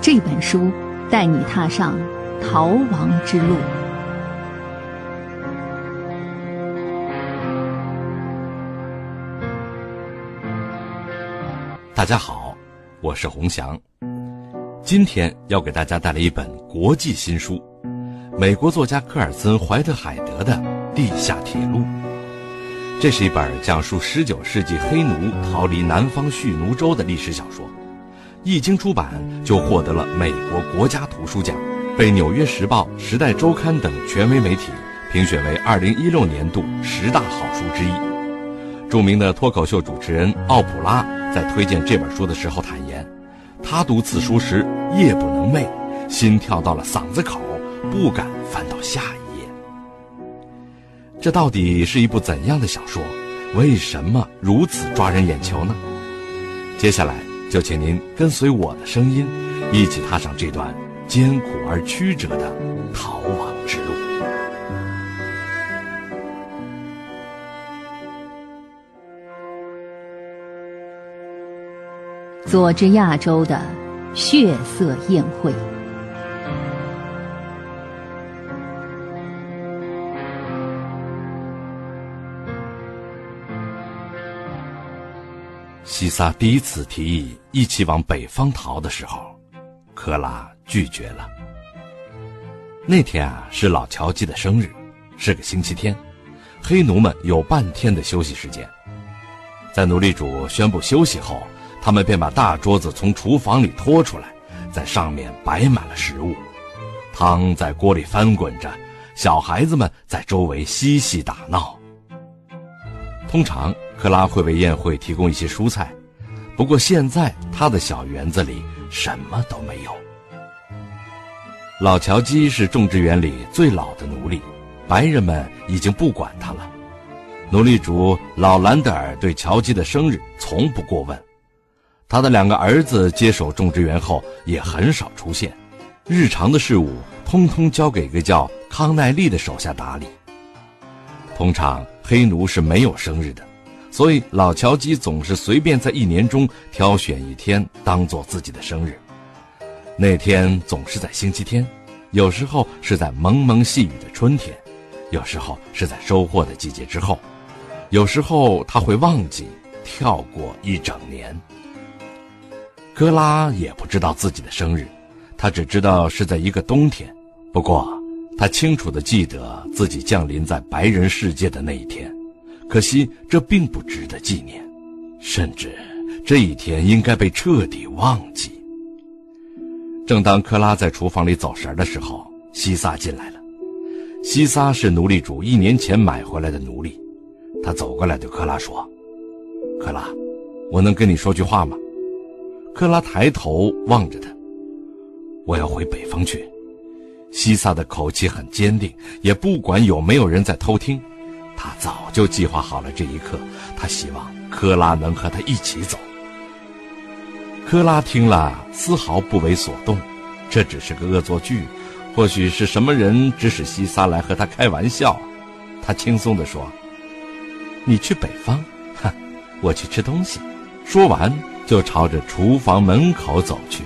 这本书带你踏上逃亡之路。大家好，我是洪翔，今天要给大家带来一本国际新书——美国作家科尔森·怀特海德的《地下铁路》。这是一本讲述19世纪黑奴逃离南方蓄奴州的历史小说。一经出版，就获得了美国国家图书奖，被《纽约时报》《时代周刊》等权威媒体评选为2016年度十大好书之一。著名的脱口秀主持人奥普拉在推荐这本书的时候坦言，他读此书时夜不能寐，心跳到了嗓子口，不敢翻到下一页。这到底是一部怎样的小说？为什么如此抓人眼球呢？接下来。就请您跟随我的声音，一起踏上这段艰苦而曲折的逃亡之路。佐治亚州的血色宴会。西萨第一次提议一起往北方逃的时候，克拉拒绝了。那天啊是老乔基的生日，是个星期天，黑奴们有半天的休息时间。在奴隶主宣布休息后，他们便把大桌子从厨房里拖出来，在上面摆满了食物，汤在锅里翻滚着，小孩子们在周围嬉戏打闹。通常。克拉会为宴会提供一些蔬菜，不过现在他的小园子里什么都没有。老乔基是种植园里最老的奴隶，白人们已经不管他了。奴隶主老兰德尔对乔基的生日从不过问，他的两个儿子接手种植园后也很少出现，日常的事务通通交给一个叫康奈利的手下打理。通常黑奴是没有生日的。所以老乔基总是随便在一年中挑选一天当做自己的生日，那天总是在星期天，有时候是在蒙蒙细雨的春天，有时候是在收获的季节之后，有时候他会忘记，跳过一整年。格拉也不知道自己的生日，他只知道是在一个冬天，不过他清楚地记得自己降临在白人世界的那一天。可惜，这并不值得纪念，甚至这一天应该被彻底忘记。正当克拉在厨房里走神的时候，西萨进来了。西萨是奴隶主一年前买回来的奴隶，他走过来对克拉说：“克拉，我能跟你说句话吗？”克拉抬头望着他：“我要回北方去。”西萨的口气很坚定，也不管有没有人在偷听。他早就计划好了这一刻，他希望科拉能和他一起走。科拉听了，丝毫不为所动，这只是个恶作剧，或许是什么人指使西萨来和他开玩笑。他轻松地说：“你去北方，哈，我去吃东西。”说完，就朝着厨房门口走去。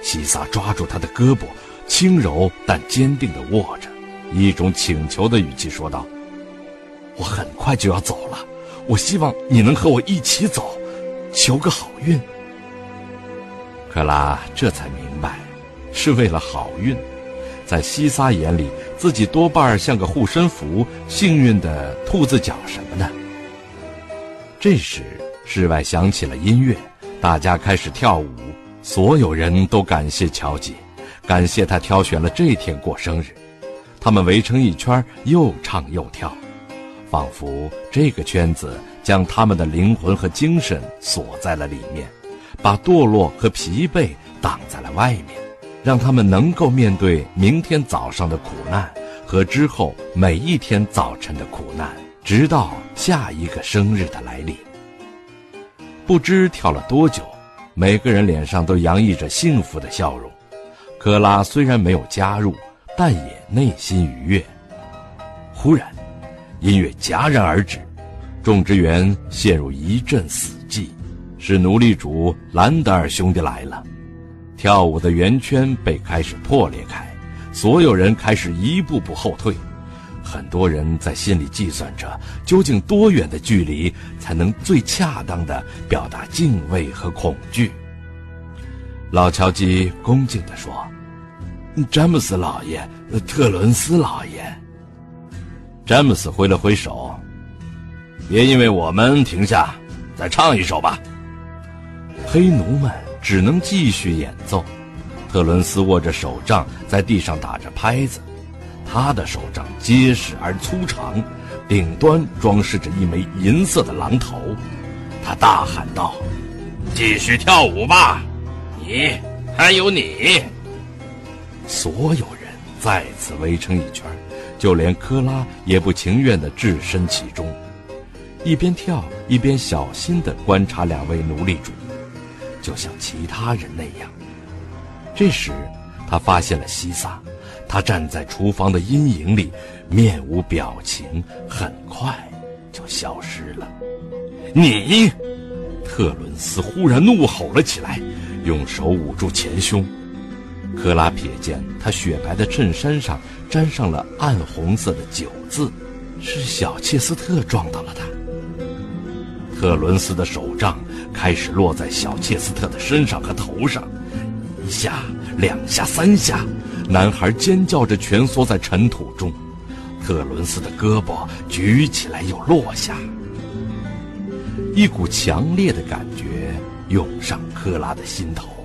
西萨抓住他的胳膊，轻柔但坚定地握着，一种请求的语气说道。我很快就要走了，我希望你能和我一起走，求个好运。克拉这才明白，是为了好运。在西撒眼里，自己多半像个护身符，幸运的兔子脚什么的。这时，室外响起了音乐，大家开始跳舞，所有人都感谢乔姐，感谢他挑选了这天过生日。他们围成一圈，又唱又跳。仿佛这个圈子将他们的灵魂和精神锁在了里面，把堕落和疲惫挡在了外面，让他们能够面对明天早上的苦难和之后每一天早晨的苦难，直到下一个生日的来临。不知跳了多久，每个人脸上都洋溢着幸福的笑容。科拉虽然没有加入，但也内心愉悦。忽然。音乐戛然而止，种植园陷入一阵死寂。是奴隶主兰德尔兄弟来了，跳舞的圆圈被开始破裂开，所有人开始一步步后退。很多人在心里计算着，究竟多远的距离才能最恰当的表达敬畏和恐惧。老乔基恭敬地说：“詹姆斯老爷，特伦斯老爷。”詹姆斯挥了挥手：“别因为我们停下，再唱一首吧。”黑奴们只能继续演奏。特伦斯握着手杖，在地上打着拍子。他的手杖结实而粗长，顶端装饰着一枚银色的狼头。他大喊道：“继续跳舞吧，你还有你！”所有人再次围成一圈，就连科拉也不情愿地置身其中，一边跳一边小心地观察两位奴隶主，就像其他人那样。这时，他发现了西萨。他站在厨房的阴影里，面无表情，很快就消失了。你，特伦斯忽然怒吼了起来，用手捂住前胸。克拉瞥见他雪白的衬衫上沾上了暗红色的酒渍，是小切斯特撞到了他。特伦斯的手杖开始落在小切斯特的身上和头上，一下，两下，三下。男孩尖叫着蜷缩在尘土中，特伦斯的胳膊举起来又落下。一股强烈的感觉涌上克拉的心头。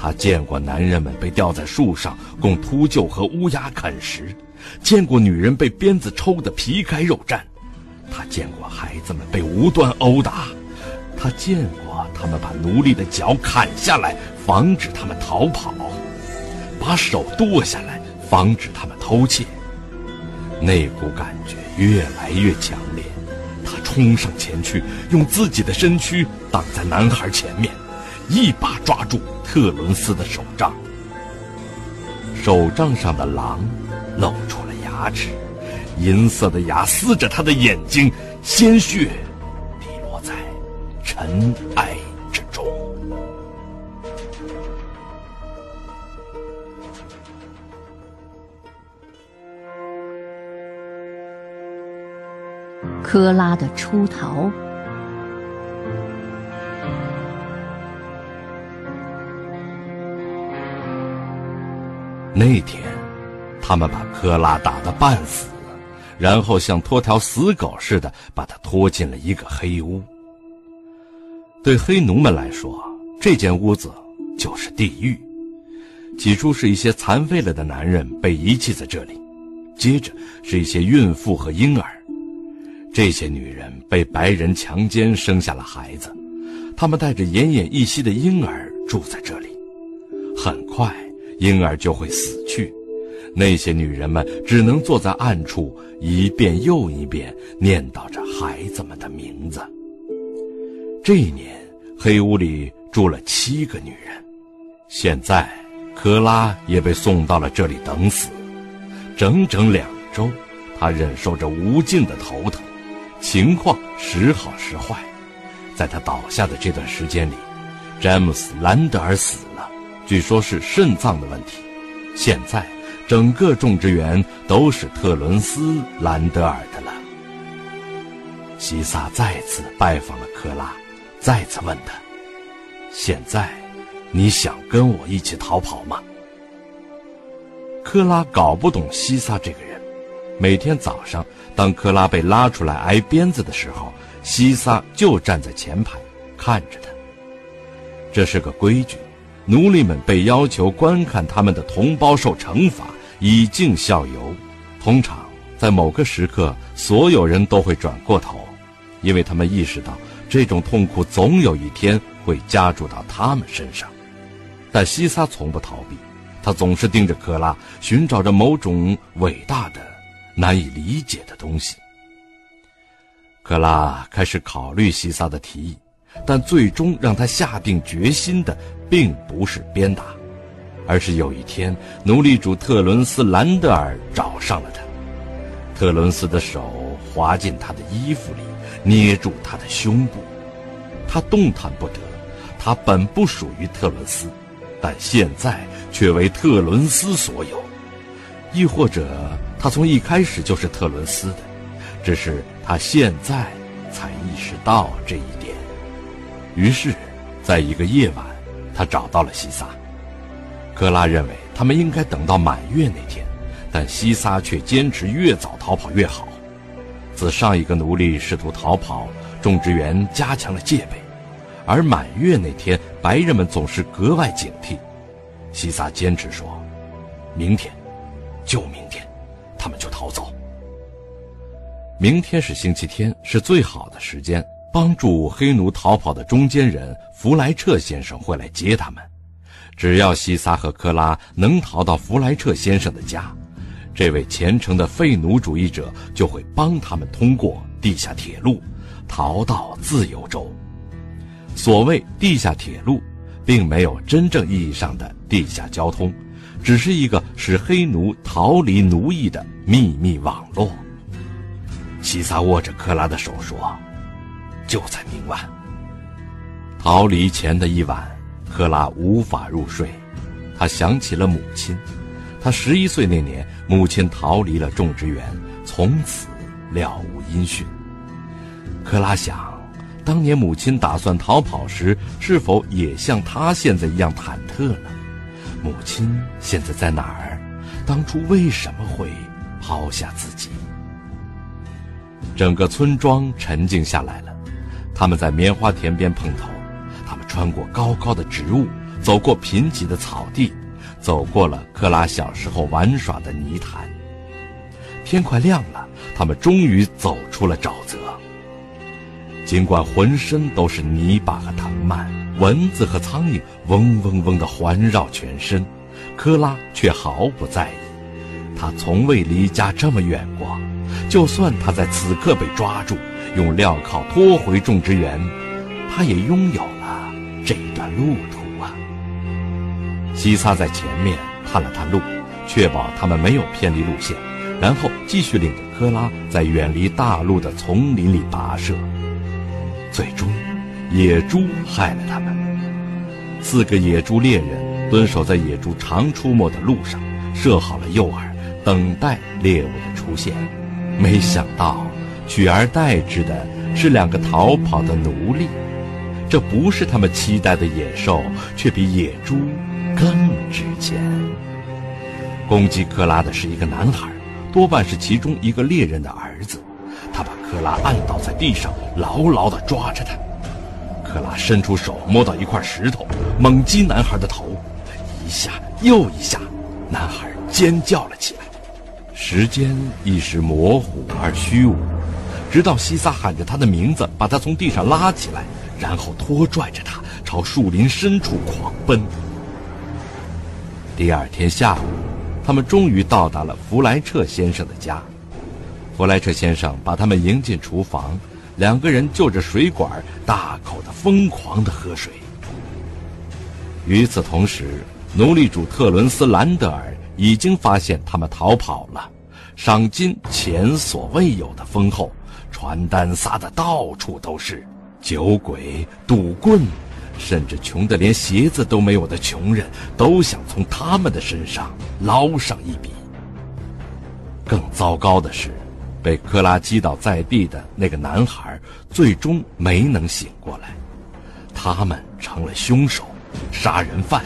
他见过男人们被吊在树上供秃鹫和乌鸦啃食，见过女人被鞭子抽得皮开肉绽，他见过孩子们被无端殴打，他见过他们把奴隶的脚砍下来，防止他们逃跑。把手剁下来，防止他们偷窃。那股感觉越来越强烈，他冲上前去，用自己的身躯挡在男孩前面，一把抓住特伦斯的手杖。手杖上的狼露出了牙齿，银色的牙撕着他的眼睛，鲜血滴落在尘埃之中。科拉的出逃。那天，他们把科拉打得半死，然后像拖条死狗似的把他拖进了一个黑屋。对黑奴们来说，这间屋子就是地狱。起初是一些残废了的男人被遗弃在这里，接着是一些孕妇和婴儿。这些女人被白人强奸，生下了孩子，他们带着奄奄一息的婴儿住在这里。很快，婴儿就会死去，那些女人们只能坐在暗处，一遍又一遍念叨着孩子们的名字。这一年，黑屋里住了七个女人。现在，科拉也被送到了这里等死，整整两周，她忍受着无尽的头疼。情况时好时坏，在他倒下的这段时间里，詹姆斯·兰德尔死，据说是肾脏的问题。现在，整个种植园都是特伦斯·兰德尔的了。西萨再次拜访了克拉，再次问他：“现在，你想跟我一起逃跑吗？”克拉搞不懂西萨这个人。每天早上，当克拉被拉出来挨鞭子的时候，西萨就站在前排，看着他。这是个规矩，奴隶们被要求观看他们的同胞受惩罚，以儆效尤。通常在某个时刻，所有人都会转过头，因为他们意识到这种痛苦总有一天会加注到他们身上。但西萨从不逃避，他总是盯着克拉，寻找着某种伟大的。难以理解的东西。克拉开始考虑西萨的提议，但最终让他下定决心的并不是鞭打，而是有一天，奴隶主特伦斯·兰德尔找上了他。特伦斯的手滑进他的衣服里，捏住他的胸部，他动弹不得。他本不属于特伦斯，但现在却为特伦斯所有。亦或者，他从一开始就是特伦斯的，只是他现在才意识到这一点。于是，在一个夜晚，他找到了西萨。克拉认为他们应该等到满月那天，但西萨却坚持越早逃跑越好。自上一个奴隶试图逃跑，种植园加强了戒备，而满月那天，白人们总是格外警惕。西萨坚持说：“明天。”就明天，他们就逃走。明天是星期天，是最好的时间。帮助黑奴逃跑的中间人弗莱彻先生会来接他们。只要西萨和克拉能逃到弗莱彻先生的家，这位虔诚的废奴主义者就会帮他们通过地下铁路，逃到自由州。所谓地下铁路，并没有真正意义上的地下交通。只是一个使黑奴逃离奴役的秘密网络。西萨握着克拉的手说：“就在明晚。”逃离前的一晚，克拉无法入睡，他想起了母亲。他十一岁那年，母亲逃离了种植园，从此了无音讯。克拉想，当年母亲打算逃跑时，是否也像他现在一样忐忑呢？母亲现在在哪儿？当初为什么会抛下自己？整个村庄沉静下来了。他们在棉花田边碰头，他们穿过高高的植物，走过贫瘠的草地，走过了克拉小时候玩耍的泥潭。天快亮了，他们终于走出了沼泽。尽管浑身都是泥巴和藤蔓。蚊子和苍蝇嗡嗡嗡地环绕全身，科拉却毫不在意。他从未离家这么远过，就算他在此刻被抓住，用镣铐拖回种植园，他也拥有了这一段路途啊。西萨在前面探了探路，确保他们没有偏离路线，然后继续领着科拉在远离大陆的丛林里跋涉，最终。野猪害了他们。四个野猪猎人蹲守在野猪常出没的路上，设好了诱饵，等待猎物的出现。没想到，取而代之的是两个逃跑的奴隶。这不是他们期待的野兽，却比野猪更值钱。攻击克拉的是一个男孩，多半是其中一个猎人的儿子。他把克拉按倒在地上，牢牢地抓着他。克拉伸出手摸到一块石头，猛击男孩的头，一下又一下，男孩尖叫了起来。时间一时模糊而虚无，直到西萨喊着他的名字，把他从地上拉起来，然后拖拽着他朝树林深处狂奔。第二天下午，他们终于到达了弗莱彻先生的家。弗莱彻先生把他们迎进厨房。两个人就着水管大口的、疯狂的喝水。与此同时，奴隶主特伦斯·兰德尔已经发现他们逃跑了，赏金前所未有的丰厚，传单撒的到处都是。酒鬼、赌棍，甚至穷得连鞋子都没有的穷人，都想从他们的身上捞上一笔。更糟糕的是。被克拉击倒在地的那个男孩最终没能醒过来，他们成了凶手、杀人犯。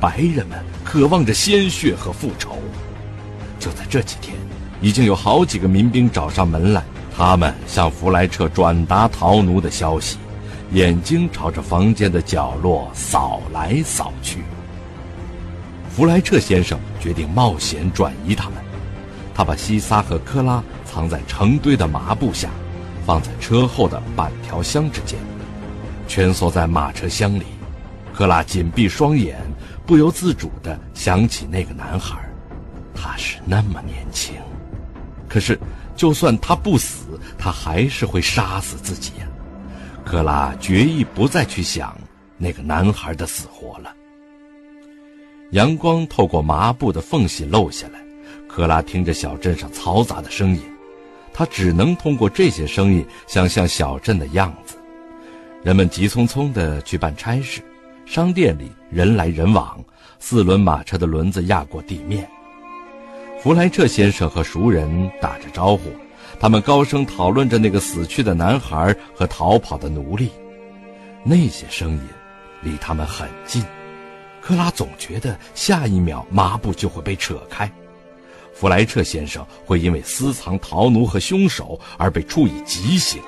白人们渴望着鲜血和复仇。就在这几天，已经有好几个民兵找上门来，他们向弗莱彻转达逃奴的消息，眼睛朝着房间的角落扫来扫去。弗莱彻先生决定冒险转移他们，他把西萨和科拉。藏在成堆的麻布下，放在车后的板条箱之间，蜷缩在马车厢里。克拉紧闭双眼，不由自主地想起那个男孩，他是那么年轻。可是，就算他不死，他还是会杀死自己呀。克拉决意不再去想那个男孩的死活了。阳光透过麻布的缝隙漏下来，克拉听着小镇上嘈杂的声音。他只能通过这些声音想象小镇的样子：人们急匆匆地去办差事，商店里人来人往，四轮马车的轮子压过地面。弗莱彻先生和熟人打着招呼，他们高声讨论着那个死去的男孩和逃跑的奴隶。那些声音离他们很近，克拉总觉得下一秒麻布就会被扯开，弗莱彻先生会因为私藏逃奴和凶手而被处以极刑，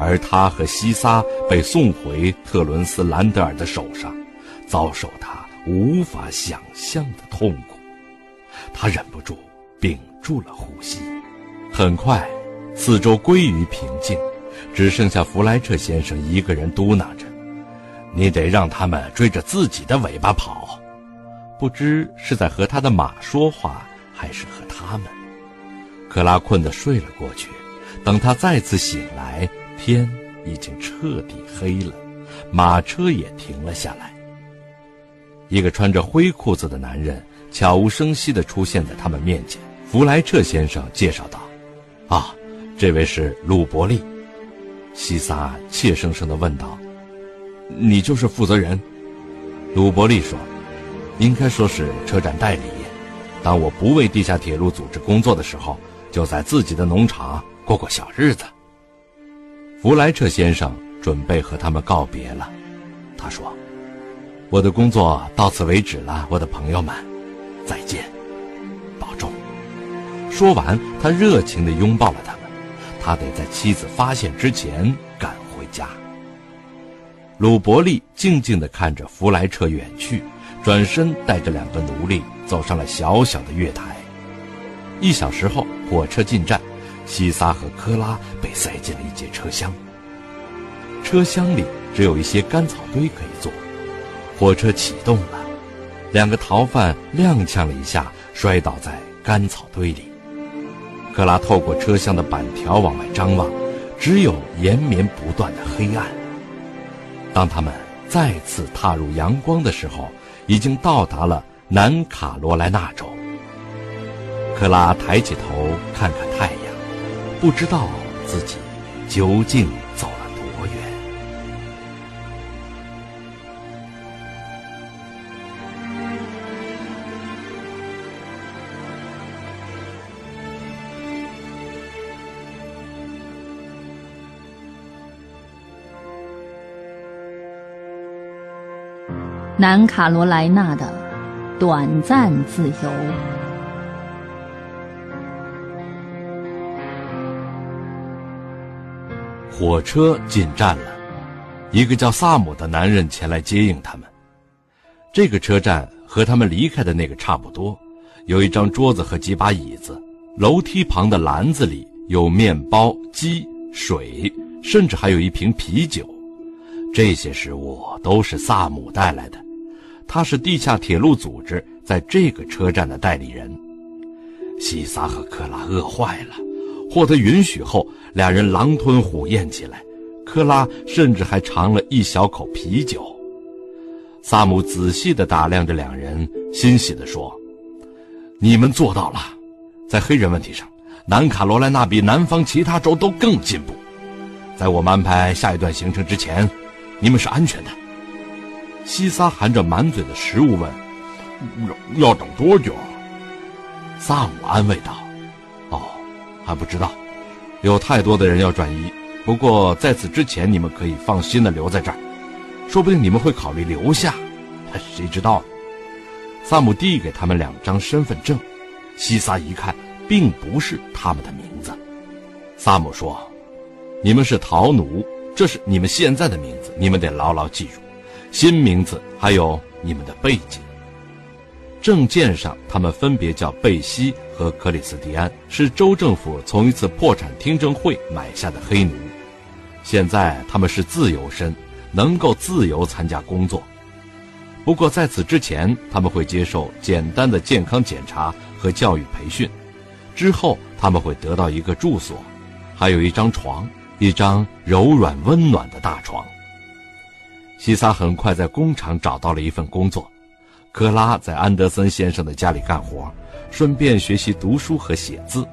而他和西撒被送回特伦斯兰德尔的手上，遭受他无法想象的痛苦。他忍不住屏住了呼吸。很快，四周归于平静，只剩下弗莱彻先生一个人嘟囔着：“你得让他们追着自己的尾巴跑。”不知是在和他的马说话，还是和他们。克拉困得睡了过去。等他再次醒来，天已经彻底黑了，马车也停了下来。一个穿着灰裤子的男人。悄无声息地出现在他们面前。弗莱彻先生介绍道：“啊，这位是鲁伯利。”西萨怯生生地问道：“你就是负责人？”鲁伯利说：“应该说是车站代理。当我不为地下铁路组织工作的时候，就在自己的农场过过小日子。”弗莱彻先生准备和他们告别了。他说：“我的工作到此为止了，我的朋友们。”再见，保重。说完，他热情地拥抱了他们。他得在妻子发现之前赶回家。鲁伯利静静地看着弗莱彻远去，转身带着两个奴隶走上了小小的月台。一小时后，火车进站，西撒和科拉被塞进了一节车厢。车厢里只有一些干草堆可以坐。火车启动了。两个逃犯踉跄了一下，摔倒在干草堆里。克拉透过车厢的板条往外张望，只有延绵不断的黑暗。当他们再次踏入阳光的时候，已经到达了南卡罗来纳州。克拉抬起头看看太阳，不知道自己究竟南卡罗来纳的短暂自由。火车进站了，一个叫萨姆的男人前来接应他们。这个车站和他们离开的那个差不多，有一张桌子和几把椅子。楼梯旁的篮子里有面包、鸡、水，甚至还有一瓶啤酒。这些食物都是萨姆带来的。他是地下铁路组织在这个车站的代理人。西萨和克拉饿坏了，获得允许后，俩人狼吞虎咽起来。克拉甚至还尝了一小口啤酒。萨姆仔细地打量着两人，欣喜地说：“你们做到了，在黑人问题上，南卡罗来纳比南方其他州都更进步。在我们安排下一段行程之前，你们是安全的。”西撒含着满嘴的食物问：“要要等多久？”萨姆安慰道：“哦，还不知道，有太多的人要转移。不过在此之前，你们可以放心的留在这儿，说不定你们会考虑留下，谁知道呢？”萨姆递给他们两张身份证，西撒一看，并不是他们的名字。萨姆说：“你们是陶奴，这是你们现在的名字，你们得牢牢记住。”新名字还有你们的背景。证件上，他们分别叫贝西和克里斯蒂安，是州政府从一次破产听证会买下的黑奴。现在他们是自由身，能够自由参加工作。不过在此之前，他们会接受简单的健康检查和教育培训。之后，他们会得到一个住所，还有一张床，一张柔软温暖的大床。西萨很快在工厂找到了一份工作，克拉在安德森先生的家里干活，顺便学习读书和写字。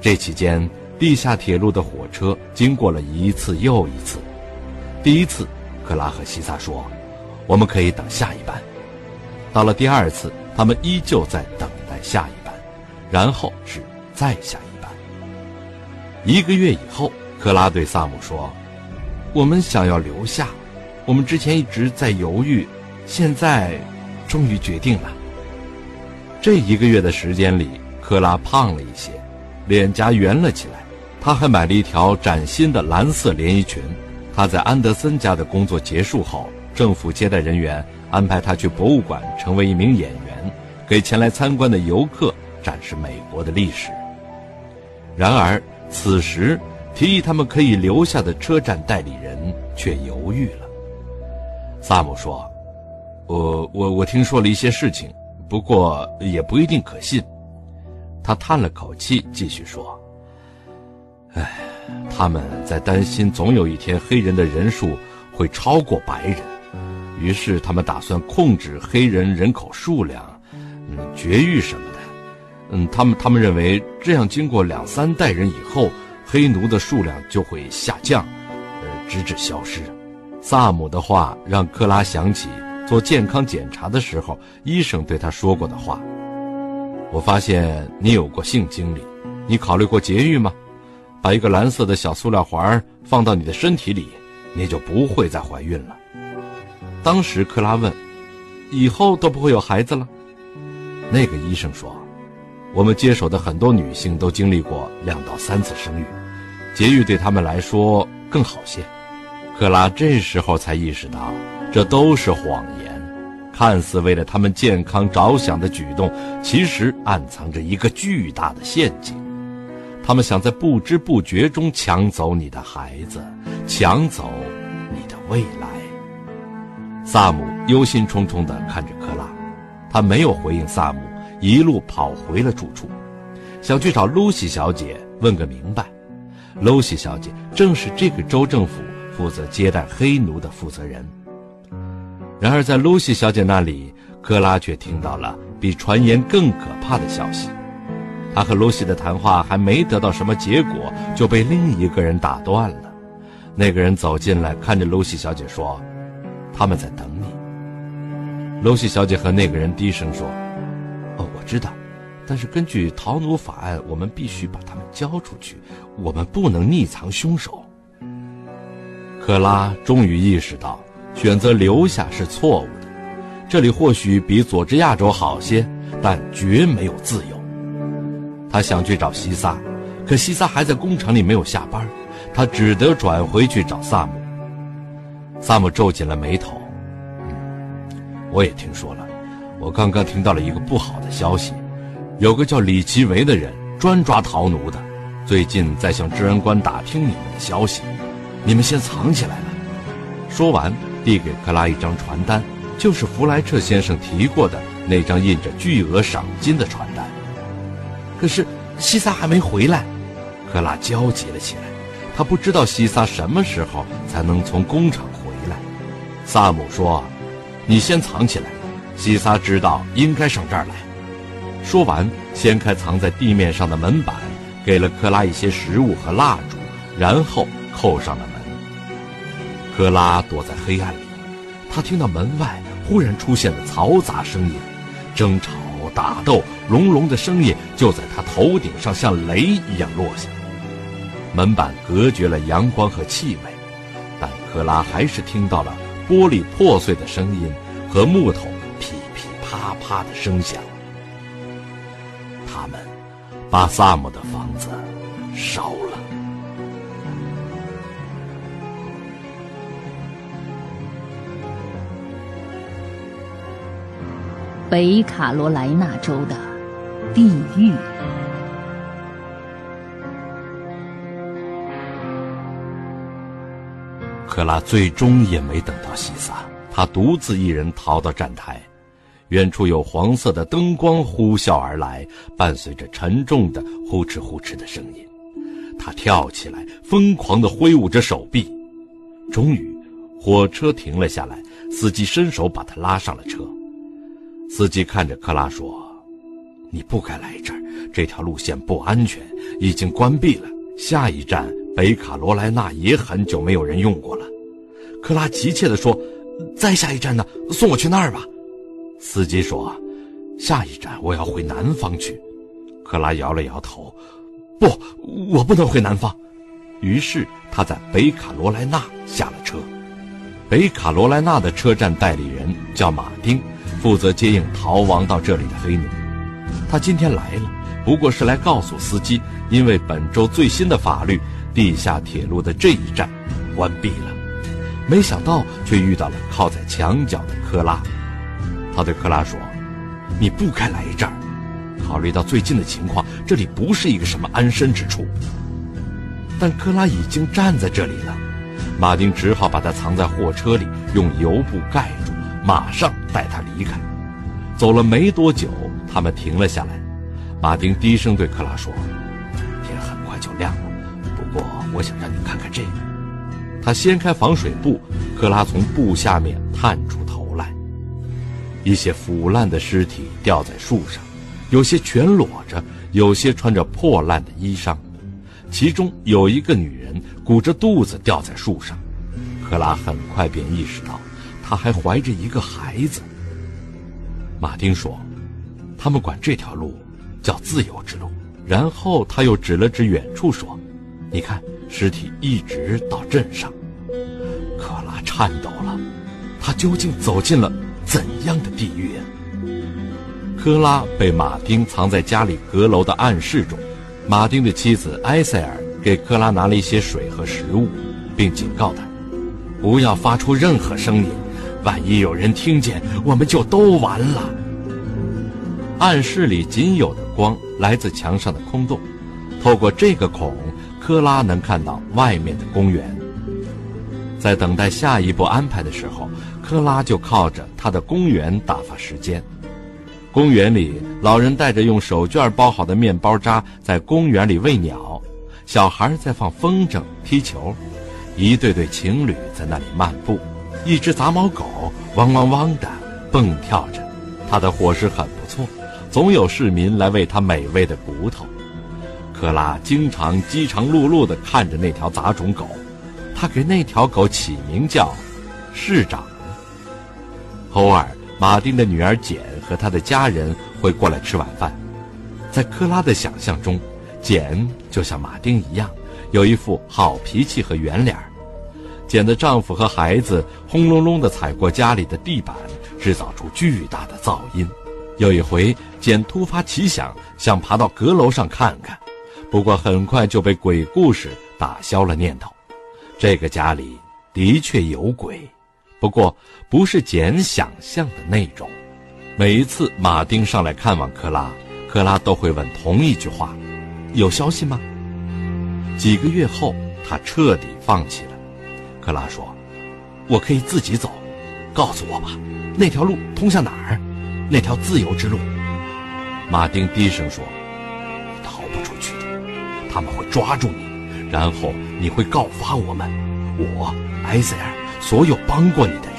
这期间，地下铁路的火车经过了一次又一次。第一次，克拉和西萨说：“我们可以等下一班。到了第二次，他们依旧在等待下一班，然后是再下一班。一个月以后，克拉对萨姆说：“我们想要留下，我们之前一直在犹豫，现在终于决定了。”这一个月的时间里，克拉胖了一些，脸颊圆了起来。他还买了一条崭新的蓝色连衣裙。他在安德森家的工作结束后，政府接待人员。安排他去博物馆成为一名演员，给前来参观的游客展示美国的历史。然而，此时提议他们可以留下的车站代理人却犹豫了。萨姆说：“我我我听说了一些事情，不过也不一定可信。”他叹了口气，继续说：“唉，他们在担心总有一天黑人的人数会超过白人。”于是他们打算控制黑人人口数量，嗯，绝育什么的，嗯，他们他们认为这样经过两三代人以后，黑奴的数量就会下降，呃，直至消失。萨姆的话让克拉想起做健康检查的时候医生对他说过的话：“我发现你有过性经历，你考虑过节育吗？把一个蓝色的小塑料环放到你的身体里，你就不会再怀孕了。”当时克拉问：“以后都不会有孩子了？”那个医生说：“我们接手的很多女性都经历过两到三次生育，节育对他们来说更好些。”克拉这时候才意识到，这都是谎言，看似为了他们健康着想的举动，其实暗藏着一个巨大的陷阱。他们想在不知不觉中抢走你的孩子，抢走你的未来。萨姆忧心忡忡地看着克拉，他没有回应萨姆，一路跑回了住处，想去找露西小姐问个明白。露西小姐正是这个州政府负责接待黑奴的负责人。然而，在露西小姐那里，克拉却听到了比传言更可怕的消息。他和露西的谈话还没得到什么结果，就被另一个人打断了。那个人走进来，看着露西小姐说。他们在等你。露西小姐和那个人低声说：“哦，我知道，但是根据逃奴法案，我们必须把他们交出去，我们不能匿藏凶手。”克拉终于意识到，选择留下是错误的。这里或许比佐治亚州好些，但绝没有自由。他想去找西萨，可西萨还在工厂里没有下班，他只得转回去找萨姆。萨姆皱紧了眉头。我也听说了，我刚刚听到了一个不好的消息，有个叫李奇维的人专抓逃奴的，最近在向治安官打听你们的消息，你们先藏起来了。说完，递给克拉一张传单，就是弗莱彻先生提过的那张印着巨额赏金的传单。可是西萨还没回来，克拉焦急了起来，他不知道西萨什么时候才能从工厂回来。萨姆说：“你先藏起来，西萨知道应该上这儿来。”说完，掀开藏在地面上的门板，给了克拉一些食物和蜡烛，然后扣上了门克拉躲在黑暗里，他听到门外忽然出现了嘈杂声音，争吵、打斗，隆隆的声音就在他头顶上像雷一样落下。门板隔绝了阳光和气味，但克拉还是听到了。玻璃破碎的声音和木头噼噼啪啪的声响，他们把萨姆的房子烧了。北卡罗来纳州的地狱。克拉最终也没等到西萨，他独自一人逃到站台。远处有黄色的灯光呼啸而来，伴随着沉重的呼哧呼哧的声音。他跳起来，疯狂地挥舞着手臂。终于，火车停了下来，司机伸手把他拉上了车。司机看着克拉说：“你不该来这儿，这条路线不安全，已经关闭了。下一站。”北卡罗来纳也很久没有人用过了，克拉急切地说：“再下一站呢？送我去那儿吧。司机说：“下一站我要回南方去。”克拉摇了摇头：“不，我不能回南方。”于是他在北卡罗来纳下了车。北卡罗来纳的车站代理人叫马丁，负责接应逃亡到这里的黑奴。他今天来了，不过是来告诉司机，因为本周最新的法律，地下铁路的这一站关闭了。没想到却遇到了靠在墙角的科拉。他对克拉说：“你不该来这儿。考虑到最近的情况，这里不是一个什么安身之处。”但克拉已经站在这里了，马丁只好把他藏在货车里，用油布盖住，马上带他离开。走了没多久，他们停了下来。马丁低声对克拉说：“天很快就亮了，不过我想让你看看这个。”他掀开防水布，克拉从布下面探出头来。一些腐烂的尸体吊在树上，有些全裸着，有些穿着破烂的衣裳。其中有一个女人鼓着肚子吊在树上。克拉很快便意识到，他还怀着一个孩子。马丁说：“他们管这条路叫自由之路。”然后他又指了指远处说：“你看，尸体一直到镇上。”克拉颤抖了，他究竟走进了怎样的地狱？科拉被马丁藏在家里阁楼的暗室中。马丁的妻子埃塞尔给克拉拿了一些水和食物，并警告他：“不要发出任何声音。”万一有人听见，我们就都完了。暗室里仅有的光来自墙上的空洞，透过这个孔，科拉能看到外面的公园。在等待下一步安排的时候，科拉就靠着他的公园打发时间。公园里，老人带着用手绢包好的面包渣在公园里喂鸟，小孩在放风筝、踢球，一对对情侣在那里漫步。一只杂毛狗汪汪汪地蹦跳着，它的伙食很不错，总有市民来喂它美味的骨头。克拉经常饥肠辘辘地看着那条杂种狗，他给那条狗起名叫“市长”。偶尔，马丁的女儿简和他的家人会过来吃晚饭。在克拉的想象中，简就像马丁一样，有一副好脾气和圆脸儿。简的丈夫和孩子轰隆隆地踩过家里的地板，制造出巨大的噪音。有一回，简突发奇想，想爬到阁楼上看看，不过很快就被鬼故事打消了念头。这个家里的确有鬼，不过不是简想象的那种。每一次马丁上来看望克拉，克拉都会问同一句话：“有消息吗？”几个月后，他彻底放弃了。克拉说：“我可以自己走，告诉我吧，那条路通向哪儿？那条自由之路。”马丁低声说：“逃不出去的，他们会抓住你，然后你会告发我们，我埃塞尔，所有帮过你的人，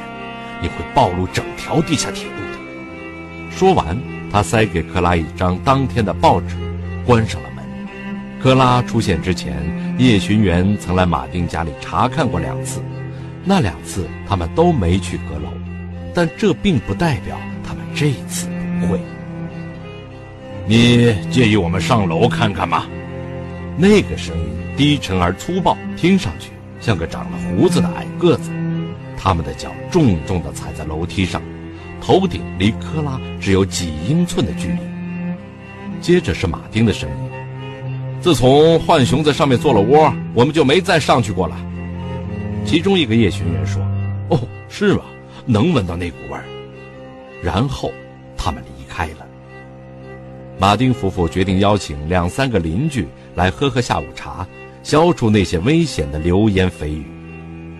你会暴露整条地下铁路的。”说完，他塞给克拉一张当天的报纸，关上了门。克拉出现之前。叶巡员曾来马丁家里查看过两次，那两次他们都没去阁楼，但这并不代表他们这次不会。你介意我们上楼看看吗？那个声音低沉而粗暴，听上去像个长了胡子的矮个子。他们的脚重重地踩在楼梯上，头顶离科拉只有几英寸的距离。接着是马丁的声音。自从浣熊在上面做了窝，我们就没再上去过了。其中一个夜巡员说：“哦，是吗？能闻到那股味儿。”然后他们离开了。马丁夫妇决定邀请两三个邻居来喝喝下午茶，消除那些危险的流言蜚语。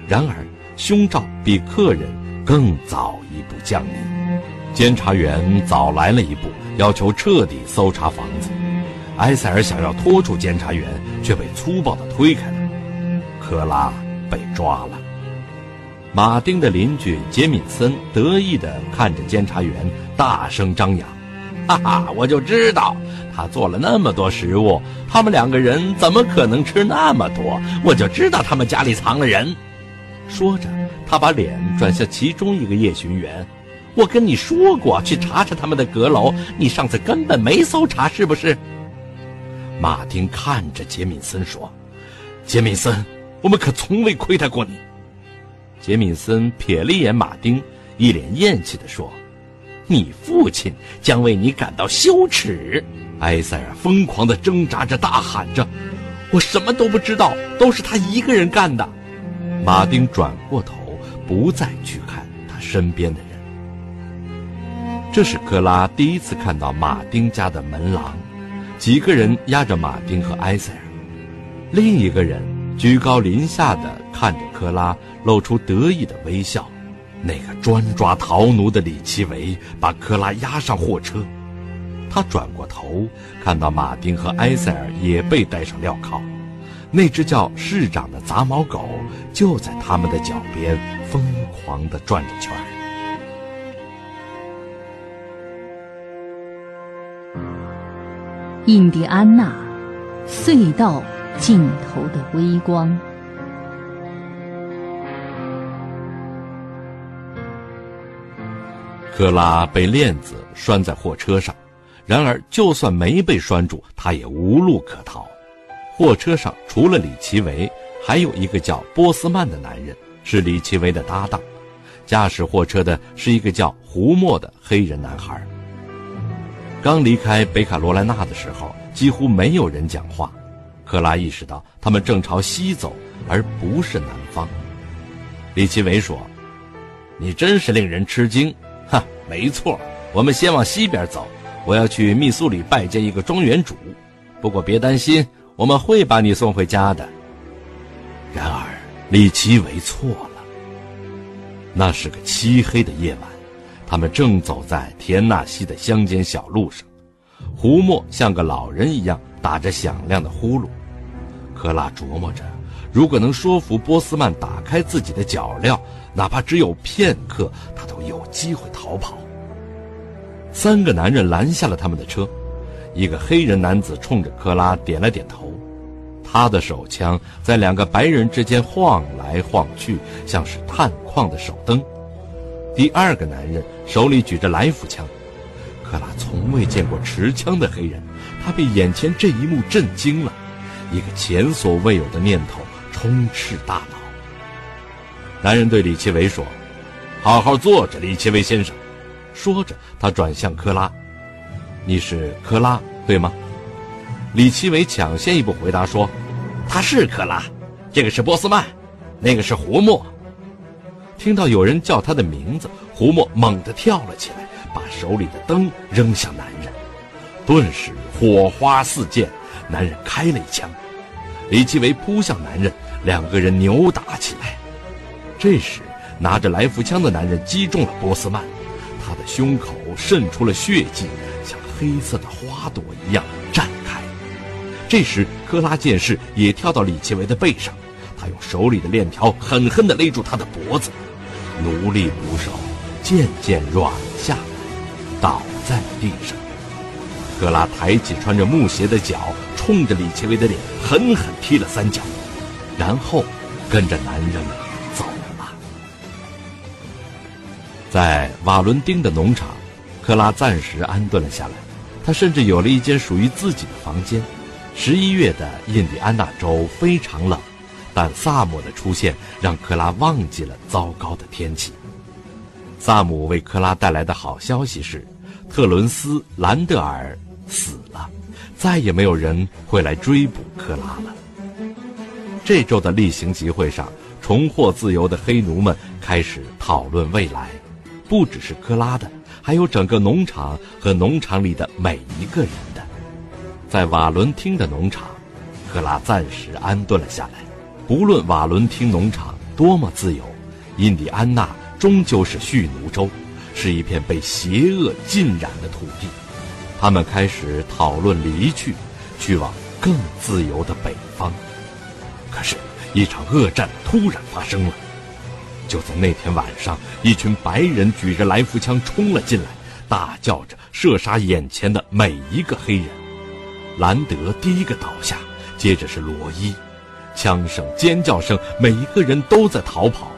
然而，凶兆比客人更早一步降临。监察员早来了一步，要求彻底搜查房子。埃塞尔想要拖住监察员，却被粗暴地推开了。克拉被抓了。马丁的邻居杰敏森得意地看着监察员，大声张扬：“哈哈，我就知道他做了那么多食物，他们两个人怎么可能吃那么多？我就知道他们家里藏了人。”说着，他把脸转向其中一个夜巡员：“我跟你说过去查查他们的阁楼，你上次根本没搜查，是不是？”马丁看着杰敏森说：“杰敏森，我们可从未亏待过你。”杰敏森瞥了一眼马丁，一脸厌弃地说：“你父亲将为你感到羞耻。”埃塞尔疯狂地挣扎着，大喊着：“我什么都不知道，都是他一个人干的。”马丁转过头，不再去看他身边的人。这是克拉第一次看到马丁家的门廊。几个人压着马丁和埃塞尔，另一个人居高临下地看着克拉，露出得意的微笑。那个专抓逃奴的李奇维把克拉押上货车，他转过头，看到马丁和埃塞尔也被带上镣铐，那只叫市长的杂毛狗就在他们的脚边疯狂地转着圈。印第安纳隧道尽头的微光。克拉被链子拴在货车上，然而就算没被拴住，他也无路可逃。货车上除了李奇维，还有一个叫波斯曼的男人，是李奇维的搭档。驾驶货车的是一个叫胡默的黑人男孩。刚离开北卡罗来纳的时候，几乎没有人讲话。克拉意识到他们正朝西走，而不是南方。李奇维说：“你真是令人吃惊。”“哈，没错，我们先往西边走。我要去密苏里拜见一个庄园主。不过别担心，我们会把你送回家的。”然而，李奇维错了。那是个漆黑的夜晚。他们正走在田纳西的乡间小路上，胡默像个老人一样打着响亮的呼噜。克拉琢磨着，如果能说服波斯曼打开自己的脚镣，哪怕只有片刻，他都有机会逃跑。三个男人拦下了他们的车，一个黑人男子冲着克拉点了点头，他的手枪在两个白人之间晃来晃去，像是探矿的手灯。第二个男人手里举着来福枪，克拉从未见过持枪的黑人，他被眼前这一幕震惊了，一个前所未有的念头充斥大脑。男人对李奇维说：“好好坐着，李奇维先生。”说着，他转向克拉：“你是克拉，对吗？”李奇维抢先一步回答说：“他是克拉，这个是波斯曼，那个是胡默。”听到有人叫他的名字，胡默猛地跳了起来，把手里的灯扔向男人，顿时火花四溅，男人开了一枪，李奇维扑向男人，两个人扭打起来。这时，拿着来福枪的男人击中了波斯曼，他的胸口渗出了血迹，像黑色的花朵一样绽开。这时，克拉剑士也跳到李奇维的背上，他用手里的链条狠狠地勒住他的脖子。奴隶捕手渐渐软下，倒在地上。克拉抬起穿着木鞋的脚，冲着李奇微的脸狠狠踢了三脚，然后跟着男人们走了。在瓦伦丁的农场，克拉暂时安顿了下来。他甚至有了一间属于自己的房间。十一月的印第安纳州非常冷。但萨姆的出现让克拉忘记了糟糕的天气。萨姆为克拉带来的好消息是，特伦斯·兰德尔死了，再也没有人会来追捕克拉了。这周的例行集会上，重获自由的黑奴们开始讨论未来，不只是克拉的，还有整个农场和农场里的每一个人的。在瓦伦汀的农场，克拉暂时安顿了下来。不论瓦伦汀农场多么自由，印第安纳终究是蓄奴州，是一片被邪恶浸染的土地。他们开始讨论离去，去往更自由的北方。可是，一场恶战突然发生了。就在那天晚上，一群白人举着来福枪冲了进来，大叫着射杀眼前的每一个黑人。兰德第一个倒下，接着是罗伊。枪声、尖叫声，每一个人都在逃跑。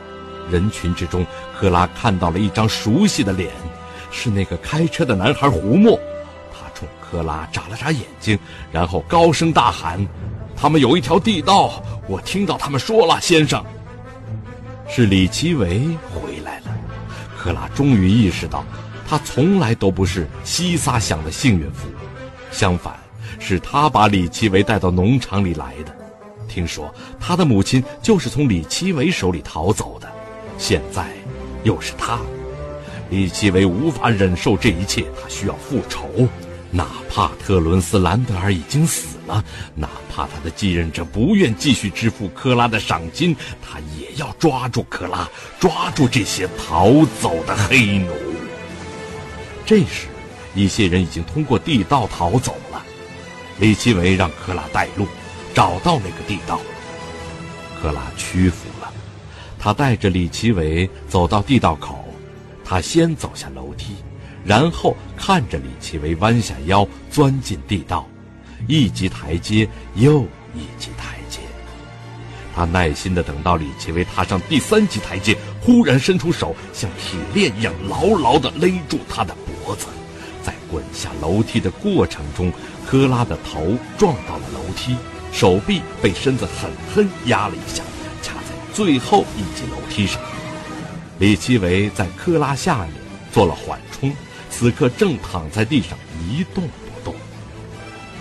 人群之中，克拉看到了一张熟悉的脸，是那个开车的男孩胡默。他冲克拉眨了眨眼睛，然后高声大喊：“他们有一条地道，我听到他们说了，先生。”是李奇维回来了。克拉终于意识到，他从来都不是西撒想的幸运符，相反，是他把李奇维带到农场里来的。听说他的母亲就是从李奇维手里逃走的，现在又是他。李奇维无法忍受这一切，他需要复仇。哪怕特伦斯兰德尔已经死了，哪怕他的继任者不愿继续支付科拉的赏金，他也要抓住科拉，抓住这些逃走的黑奴。这时，一些人已经通过地道逃走了。李奇维让科拉带路。找到那个地道，克拉屈服了。他带着李奇伟走到地道口，他先走下楼梯，然后看着李奇伟弯下腰钻进地道，一级台阶又一级台阶。他耐心地等到李奇伟踏上第三级台阶，忽然伸出手，像铁链一样牢牢地勒住他的脖子。在滚下楼梯的过程中，科拉的头撞到了楼梯。手臂被身子狠狠压了一下，卡在最后一级楼梯上。李奇微在科拉下面做了缓冲，此刻正躺在地上一动不动。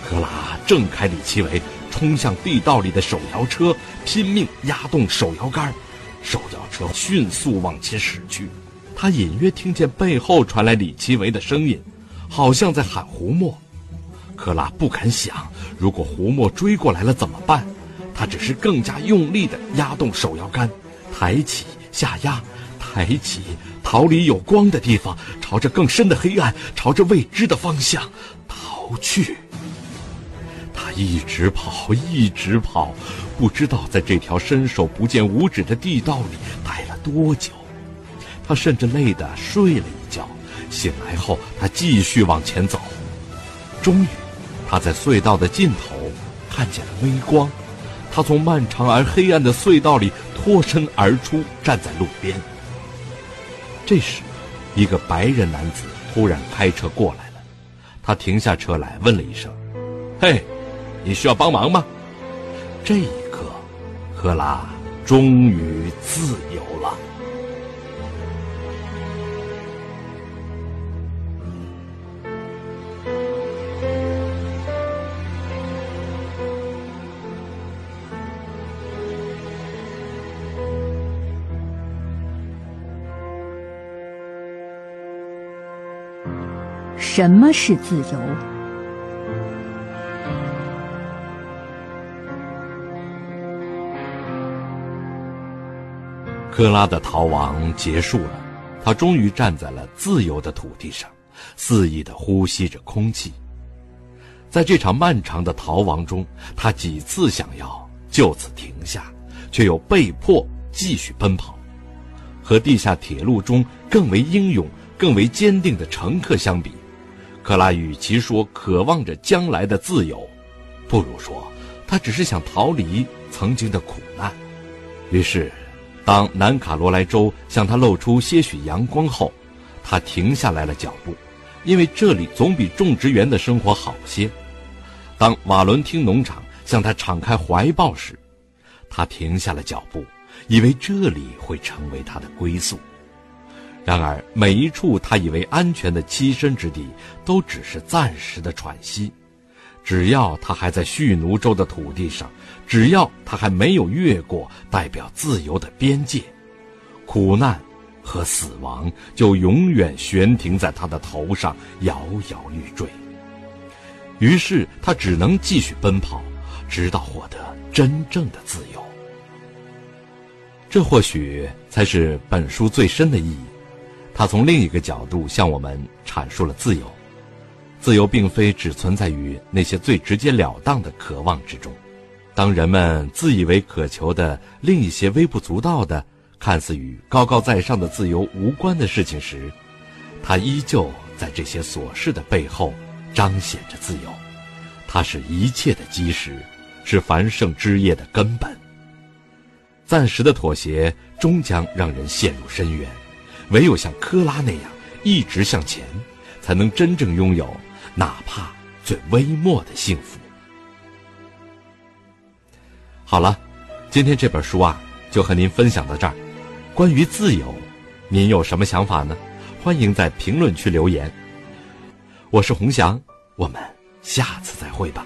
科拉挣开李奇微，冲向地道里的手摇车，拼命压动手摇杆，手摇车迅速往前驶去。他隐约听见背后传来李奇微的声音，好像在喊胡默。克拉不敢想，如果胡默追过来了怎么办？他只是更加用力地压动手摇杆，抬起下压，抬起，逃离有光的地方，朝着更深的黑暗，朝着未知的方向逃去。他一直跑，一直跑，不知道在这条伸手不见五指的地道里待了多久。他甚至累得睡了一觉，醒来后他继续往前走，终于。他在隧道的尽头看见了微光，他从漫长而黑暗的隧道里脱身而出，站在路边。这时，一个白人男子突然开车过来了，他停下车来，问了一声：“嘿，你需要帮忙吗？”这一刻，赫拉终于自由了。什么是自由？克拉的逃亡结束了，他终于站在了自由的土地上，肆意的呼吸着空气。在这场漫长的逃亡中，他几次想要就此停下，却又被迫继续奔跑。和地下铁路中更为英勇、更为坚定的乘客相比。克拉与其说渴望着将来的自由，不如说他只是想逃离曾经的苦难。于是，当南卡罗来州向他露出些许阳光后，他停下来了脚步，因为这里总比种植园的生活好些。当瓦伦汀农场向他敞开怀抱时，他停下了脚步，以为这里会成为他的归宿。然而，每一处他以为安全的栖身之地，都只是暂时的喘息。只要他还在蓄奴州的土地上，只要他还没有越过代表自由的边界，苦难和死亡就永远悬停在他的头上，摇摇欲坠。于是，他只能继续奔跑，直到获得真正的自由。这或许才是本书最深的意义。他从另一个角度向我们阐述了自由。自由并非只存在于那些最直截了当的渴望之中。当人们自以为渴求的另一些微不足道的、看似与高高在上的自由无关的事情时，它依旧在这些琐事的背后彰显着自由。它是一切的基石，是繁盛枝叶的根本。暂时的妥协终将让人陷入深渊，唯有像科拉那样一直向前，才能真正拥有哪怕最微末的幸福。好了，今天这本书啊，就和您分享到这儿。关于自由，您有什么想法呢？欢迎在评论区留言。我是洪翔，我们下次再会吧。